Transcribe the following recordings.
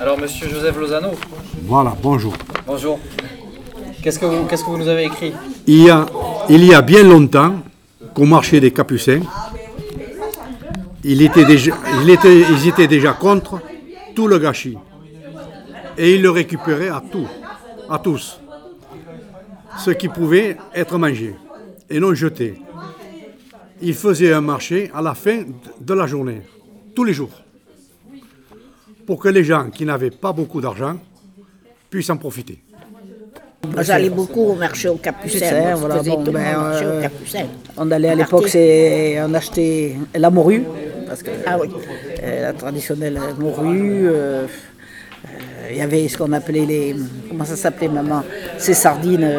Alors, monsieur Joseph Lozano, Voilà, bonjour. bonjour. Qu'est-ce que vous, qu'est-ce que vous nous avez écrit Il y a, il y a bien longtemps qu'au marché des Capucins, il était déjà, il était, ils étaient déjà contre tout le gâchis. Et ils le récupéraient à tout, à tous. Ce qui pouvait être mangé et non jeté. Ils faisaient un marché à la fin de la journée, tous les jours, pour que les gens qui n'avaient pas beaucoup d'argent puissent en profiter. J'allais beaucoup au marché au Capucin. Voilà, bon, ben, marché euh. On allait à l'époque, c'est on achetait la morue, parce que Ah oui. euh, la traditionnelle morue. euh, euh, Il y avait ce qu'on appelait les. Comment ça s'appelait, maman Ces sardines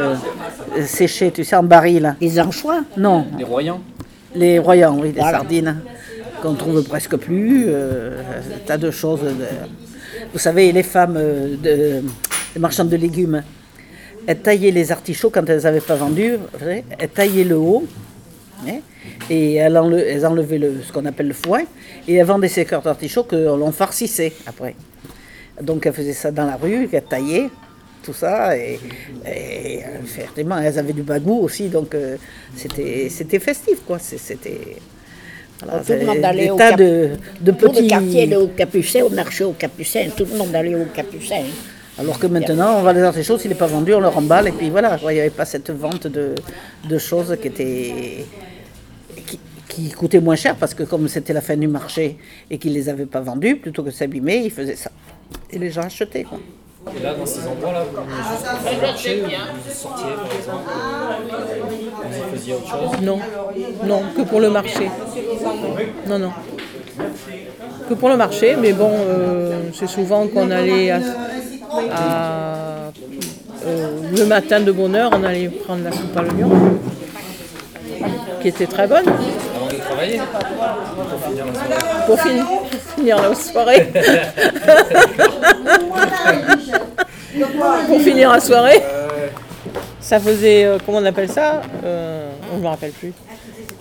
séchées, tu sais, en baril. Les anchois? Non, Les Royans? Les royans, oui, les Voilà. sardines, qu'on trouve presque plus. euh, un tas de choses. de- Vous savez, les femmes euh, de, marchandes de légumes, elles taillaient les artichauts quand elles n'avaient pas vendu, elles taillaient le haut. hein, et elles, enle- elles enlevaient le, ce qu'on appelle le foin, et elles vendaient ces cœurs d'artichaut que l'on farcissait après. Donc elles faisaient ça dans la rue, elles taillaient tout ça, et, et, euh, elles avaient du bagou aussi, donc euh, c'était festif, quoi. C'était. Voilà, Tout le monde c'est allait au tas Cap- de, de Tout le quartier allait au Capucin, au marché au Capucin. Tout le monde allait au Capucin. Alors que maintenant, on va les artichauts, s'il n'est pas vendu, on le remballe, et puis voilà, il n'y avait pas cette vente de, de choses qui étaient. Qui, qui coûtaient moins cher parce que comme c'était la fin du marché et qu'ils ne les avaient pas vendus, plutôt que s'abîmer, ils faisaient ça. Et les gens achetaient. Quoi. Et là, dans ces endroits-là, vous le marché ou vous sortiez, par exemple euh, Vous y faisiez autre chose. Non, non, que pour le marché. Non, non. Que pour le marché, mais bon, euh, c'est souvent qu'on allait à, à- euh, le matin de bonne heure, on allait prendre la soupe à l'oignon, qui était très bonne, Pour finir la soirée pour finir, la soirée. Ça faisait, euh, comment on appelle ça Euh, On ne me rappelle plus.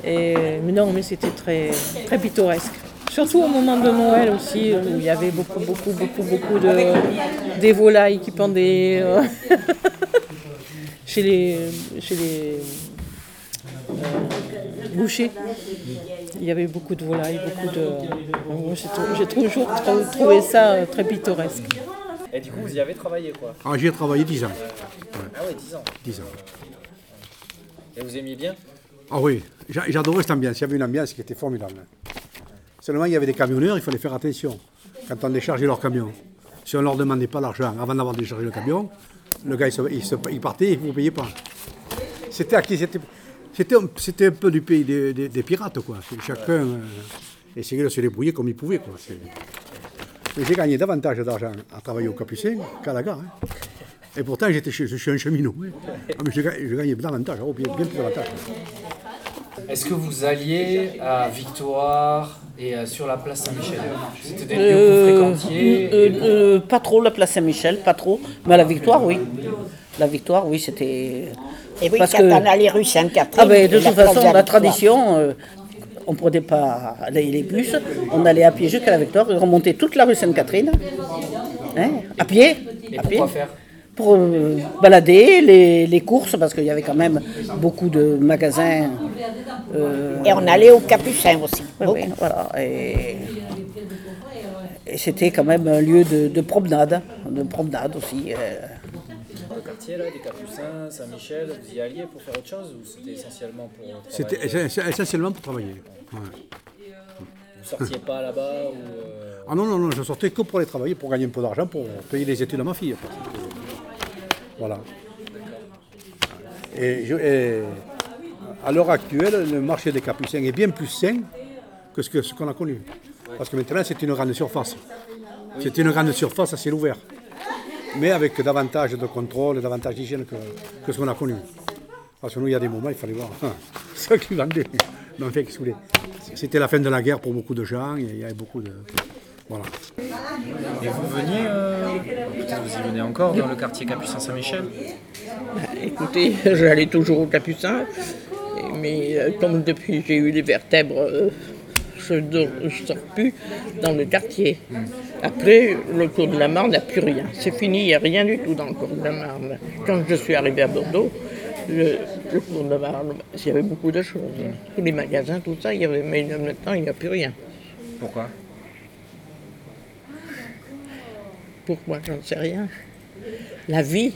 Et, mais non, mais c'était très, très pittoresque. Surtout au moment de Noël aussi, où il y avait beaucoup, beaucoup, beaucoup, beaucoup de des volailles qui pendaient euh, chez les, chez les bouchers. Il y avait beaucoup de volailles, beaucoup de. J'ai toujours trou- trouvé ça euh, très pittoresque. Et du coup, vous y avez travaillé, quoi Ah, J'y ai travaillé 10 ans. Ah ouais, 10 ans. 10 ans. Et vous aimiez bien Ah oui, j'a- j'adorais cette ambiance. Il y avait une ambiance qui était formidable. Seulement, il y avait des camionneurs, il fallait faire attention quand on déchargeait leur camion. Si on ne leur demandait pas l'argent avant d'avoir déchargé le camion, le gars, il, se- il se- il partait et vous ne payez pas. C'était à qui? C'était c'était un, c'était un peu du pays des, des- des pirates, quoi. Chacun euh, essayait de se débrouiller comme il pouvait, quoi. C'est- Mais J'ai gagné davantage d'argent à travailler au Capucin qu'à la gare. hein. Et pourtant, j'étais chez- je suis un cheminot. hein. Ah, mais je, ga- je gagnais davantage, oh, bien, bien plus davantage. Est-ce que vous alliez à Victoire et euh, sur la place Saint-Michel? C'était des lieux que vous fréquentiez euh, euh, pas trop la place Saint-Michel, pas trop. Mais à la Victoire, oui. La Victoire, oui, c'était. Et oui, Parce quand que- on allait rue Sainte-Catherine. Ah ben, de la toute façon, la Victoire. tradition, euh, on ne prenait pas les, les bus, on allait à pied jusqu'à la Victoire, on remontait toute la rue Sainte-Catherine, hein, à pied. Et à pour pied, quoi faire Pour euh, balader les, les courses, parce qu'il y avait quand même beaucoup de magasins. euh, Et on allait au Capucin aussi. oui, voilà. Et, et c'était quand même un lieu de, de promenade, de promenade aussi. euh. Le quartier là, des Capucins, Saint-Michel, vous y alliez pour faire autre chose ou c'était essentiellement pour travailler C'était ess- essentiellement pour travailler. Ouais. Vous sortiez pas là-bas ou euh, Ah non, non, non, je sortais que pour aller travailler, pour gagner un peu d'argent, pour payer les études à ma fille. Voilà. Et, je- et à l'heure actuelle, le marché des Capucins est bien plus sain que ce que- ce qu'on a connu. Parce que maintenant, c'est une grande surface. C'est une grande surface à ciel ouvert. Mais avec davantage de contrôle, davantage d'hygiène que, que ce qu'on a connu. Parce que nous, il y a des moments, il fallait voir hein, ceux qui vendaient. Mais enfin, qu'est-ce que vous voulez C'était la fin de la guerre pour beaucoup de gens, et il y avait beaucoup de. Voilà. Et vous veniez, euh, vous y venez encore, dans le quartier Capucin Saint-Michel? Écoutez, j'allais toujours au Capucin, mais euh, comme depuis j'ai eu les vertèbres, euh, je ne sors plus dans le quartier. Après, le cours de la Marne, il n'y a plus rien. C'est fini, il n'y a rien du tout dans le cours de la Marne. Quand je suis arrivé à Bordeaux, le, le cours de la Marne, il y avait beaucoup de choses. Tous les magasins, tout ça, il y avait, mais maintenant, il n'y a plus rien. Pourquoi? Pourquoi J'en sais rien. La vie,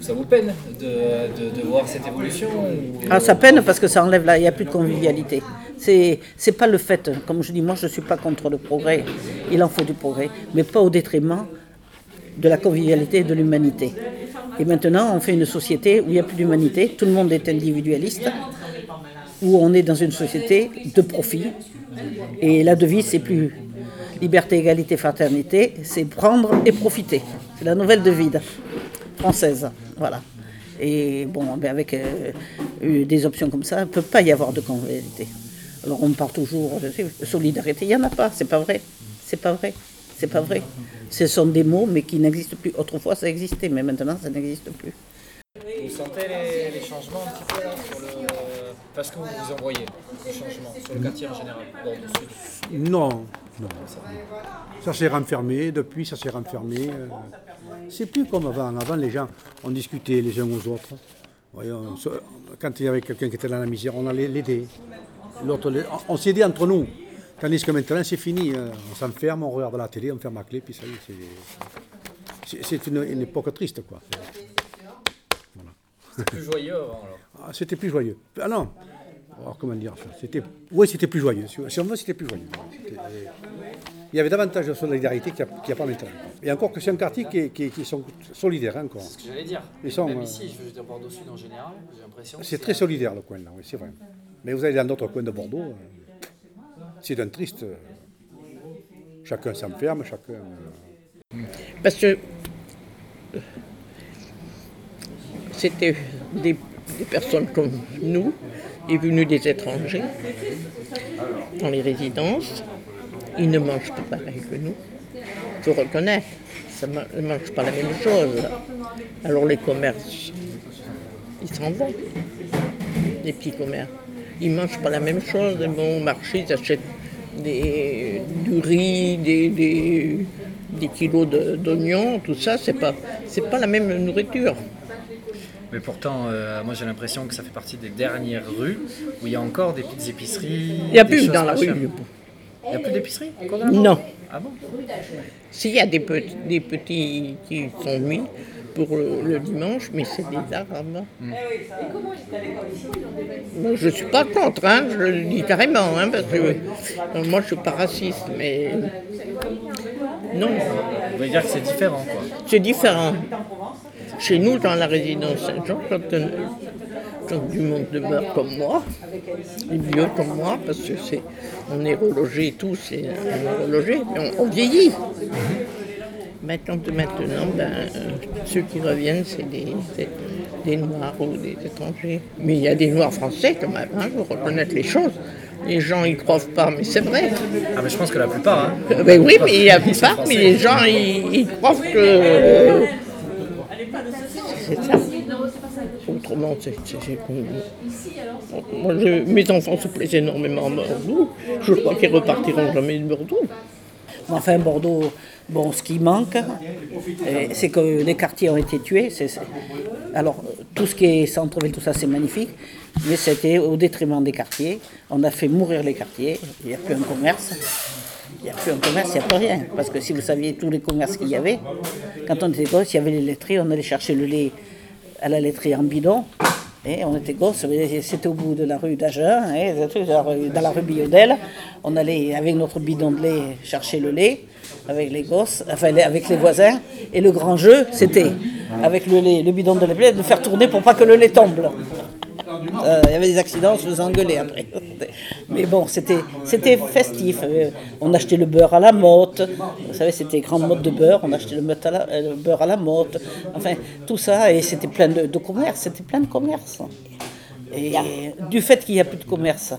Ça vous peine de, de- de voir cette évolution ou- Ah, ça peine parce que ça enlève là, il n'y a plus de convivialité. C'est, c'est pas le fait, comme je dis, moi je ne suis pas contre le progrès, il en faut du progrès, mais pas au détriment de la convivialité et de l'humanité. Et maintenant, on fait une société où il n'y a plus d'humanité, tout le monde est individualiste, où on est dans une société de profit, et la devise, c'est plus liberté, égalité, fraternité, c'est prendre et profiter. C'est la nouvelle devise française. Voilà. Et bon, ben avec euh, des options comme ça, il ne peut pas y avoir de convivialité. Alors on parle toujours de solidarité, il n'y en a pas, c'est pas vrai. C'est pas vrai. C'est pas vrai. Ce sont des mots, mais qui n'existent plus. Autrefois, ça existait, mais maintenant, ça n'existe plus. Vous sentez les, les changements un petit peu là sur le... Parce que vous vous en voyez, les changements sur le quartier en général. Non, non. Ça s'est renfermé, depuis ça s'est renfermé. euh, C'est plus comme avant. Avant, les gens, on discutait les uns aux autres. Voyons, quand il y avait quelqu'un qui était dans la misère, on allait l'aider. L'autre, on, on s'aidait entre nous. Tandis que maintenant, c'est fini. euh, On s'enferme, on regarde la télé, on ferme la clé, puis ça y est. c'est- C'est c'est une, une époque triste, quoi. C'est plus joyeux avant alors. Ah, c'était plus joyeux. Ah non. Alors, comment dire ça C'était, oui, c'était plus joyeux. Si on veut, c'était plus joyeux. C'était- Il y avait davantage de solidarité qu'il n'y a, pas maintenant. Et encore que c'est un quartier qui, qui, qui sont solidaires hein, encore. Ce que j'allais dire. Ils sont, Même euh, ici, je veux dire Bordeaux Sud en général, j'ai l'impression. que C'est très solidaire le coin là, oui, c'est vrai. Mais vous allez dans d'autres coins de Bordeaux, euh, c'est d'un triste. euh, chacun s'enferme, chacun. euh, Parce que c'était des, personnes comme nous, et venus des étrangers, dans les résidences. Ils ne mangent pas pareil que nous. Il faut reconnaître, ça ne mangent pas la même chose. Alors les commerces, ils s'en vont, les petits commerces. Ils ne mangent pas la même chose. Ils vont au marché, ils achètent des, du riz, des, des, des kilos de- d'oignons, tout ça, c'est pas, c'est pas la même nourriture. Mais pourtant, euh, moi j'ai l'impression que ça fait partie des dernières rues où il y a encore des petites épiceries. Il n'y a plus dans la rue. chères. Il n'y a plus d'épicerie Non. Ah bon? S'il y a des des petits qui sont mis pour le, le dimanche, mais c'est des Arabes. Moi, je ne suis pas contre, hein, je le dis carrément, hein, parce que euh, moi je ne suis pas raciste, mais non, Vous voulez dire que c'est différent quoi. c'est différent. Chez nous, dans la résidence Saint-Jean, quand, euh, quand du monde demeure comme moi, les vieux comme moi, parce que c'est, on est relogés tous, et on est relogés, on vieillit. Maintenant, maintenant ben, euh, ceux qui reviennent, c'est des, des- des Noirs ou des étrangers. Mais il y a des Noirs français quand même, il faut reconnaître les choses. Les gens y croient pas, mais c'est vrai. Ah mais je pense que la plupart. Hein. Euh, ben oui, mais il y a Ils sont pas, mais les gens, ils, ils croient que. C'est ça. Autrement, c'est. Moi, je- mes enfants se plaisent énormément à Bordeaux. Je crois qu'ils repartiront jamais de Bordeaux. Enfin, Bordeaux, bon, ce qui manque, euh, c'est que les quartiers ont été tués. Alors, tout ce qui est centre-ville, tout ça, c'est magnifique, mais c'était au détriment des quartiers. On a fait mourir les quartiers, il n'y a plus un commerce. Il n'y a plus un commerce, il n'y a plus rien. Parce que si vous saviez tous les commerces qu'il y avait, quand on était gosse, il y avait les laiteries, on allait chercher le lait à la laiterie en bidon. On était gosses, c'était au bout de la rue d'Agen, et dans la rue- Biodel. On allait avec notre bidon de lait chercher le lait avec les gosses, enfin avec les voisins. Et le grand jeu, c'était avec le lait, le bidon de lait, de faire tourner pour pas que le lait tombe. Euh, Il y avait des accidents, on se faisait engueuler après. Mais bon, c'était c'était festif. Euh, On achetait le beurre à la motte. Vous savez, c'était grande motte de beurre. On achetait le, meute à la- euh, le beurre à la motte. Enfin, tout ça. Et c'était plein de, de commerce. C'était plein de commerce. Et du fait qu'il n'y a plus de commerce,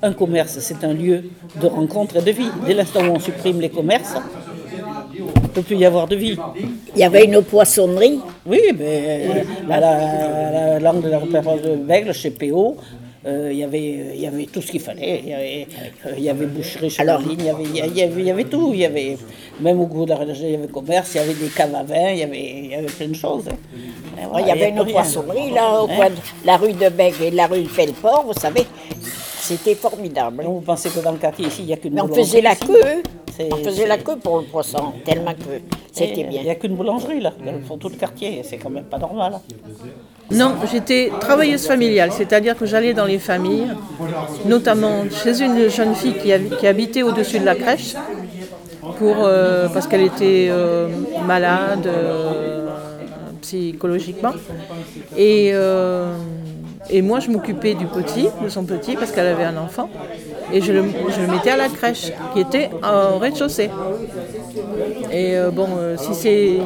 un commerce, c'est un lieu de rencontre et de vie. Dès l'instant où on supprime les commerces, il ne peut plus y avoir de vie. Il y avait une poissonnerie. Oui, mais la, la, la langue de la repérage de Bègle, chez PO, euh, il y avait, il y avait tout ce qu'il fallait. Il y avait, euh, il y avait boucherie sur la ligne, il y avait, il y avait, il y avait tout. Il y avait, même au cours d'arrêt, il y avait commerce, il y avait des caves à vin, il y avait, il y avait plein de choses. hein. Il y avait une poissonnerie là, au Hein coin de la rue de Bègue et la rue de Felport, vous savez. C'était formidable. Donc, vous pensez que dans le quartier ici, il n'y a qu'une Mais on faisait la ici queue. On faisait la queue pour le poisson, tellement que c'était Il n'y a qu'une boulangerie là, dans tout le quartier, c'est quand même pas normal. Non, j'étais travailleuse familiale, c'est-à-dire que j'allais dans les familles, notamment chez une jeune fille qui, habi- qui habitait au-dessus de la crèche, pour, euh, parce qu'elle était euh, malade euh, psychologiquement. Et, euh, et moi, je m'occupais du petit, de son petit, parce qu'elle avait un enfant, et je le, je le mettais à la crèche, qui était au rez-de-chaussée. Et euh, bon, euh, si c'est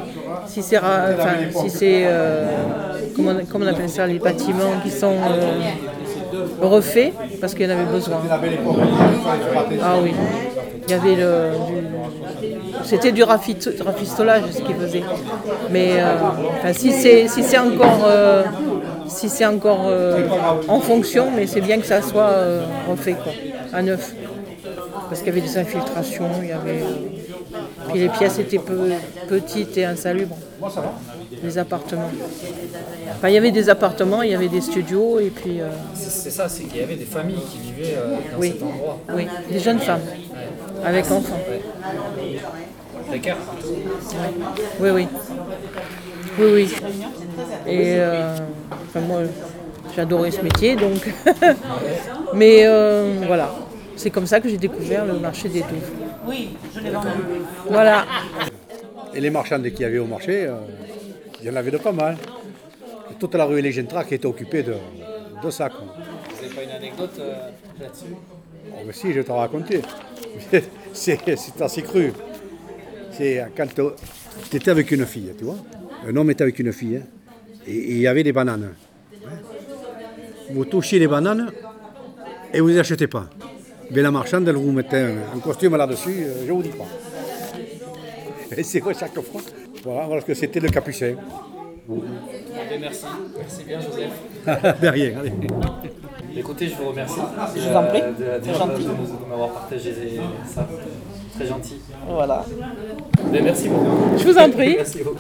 si enfin, si c'est euh, comment, on- appelle ça les bâtiments qui sont refaits parce qu'il y en avait besoin. Ah oui, il y avait le c'était du rafistolage ce qu'ils faisaient. Mais si c'est si c'est encore si c'est encore en fonction, mais c'est bien que ça soit refait quoi, à neuf. Parce qu'il y avait des infiltrations, il y avait. Puis les pièces étaient peu- petites et insalubres. Les appartements. Enfin, il y avait des appartements, il y avait des studios et puis. euh, C'est ça, c'est qu'il y avait des familles qui vivaient euh, dans oui, cet endroit. oui, des jeunes femmes avec enfants. Plutôt. Oui, oui. Oui, oui. Et euh, enfin, moi, j'adorais ce métier, donc. Mais euh, voilà, c'est comme ça que j'ai découvert le marché des douves. Oui, je l'ai vendu. Voilà. Et les marchands qu'il y avait au marché, euh, il y en avait de pas mal. Et toute la rue Légentra qui était occupée de, de ça. quoi. Vous n'avez pas une anecdote euh, là-dessus Oh, mais si, je vais te raconter. C'est c'est assez cru. C'est quand tu étais avec une fille, tu vois. Un homme était avec une fille. hein, et il y avait des bananes. hein. Vous touchiez les bananes et vous ne les achetez pas. Mais la marchande, elle vous mettait un, un costume là-dessus, euh, je vous dis pas. Et c'est quoi chaque fois Voilà, parce que c'était le capucin. Merci. Merci bien, Joseph. de rien, allez. Écoutez, je vous remercie. Je vous en prie, euh, de, gentil. de m'avoir partagé ça. Très gentil. Voilà. Mais merci beaucoup. Je vous en prie. Merci beaucoup.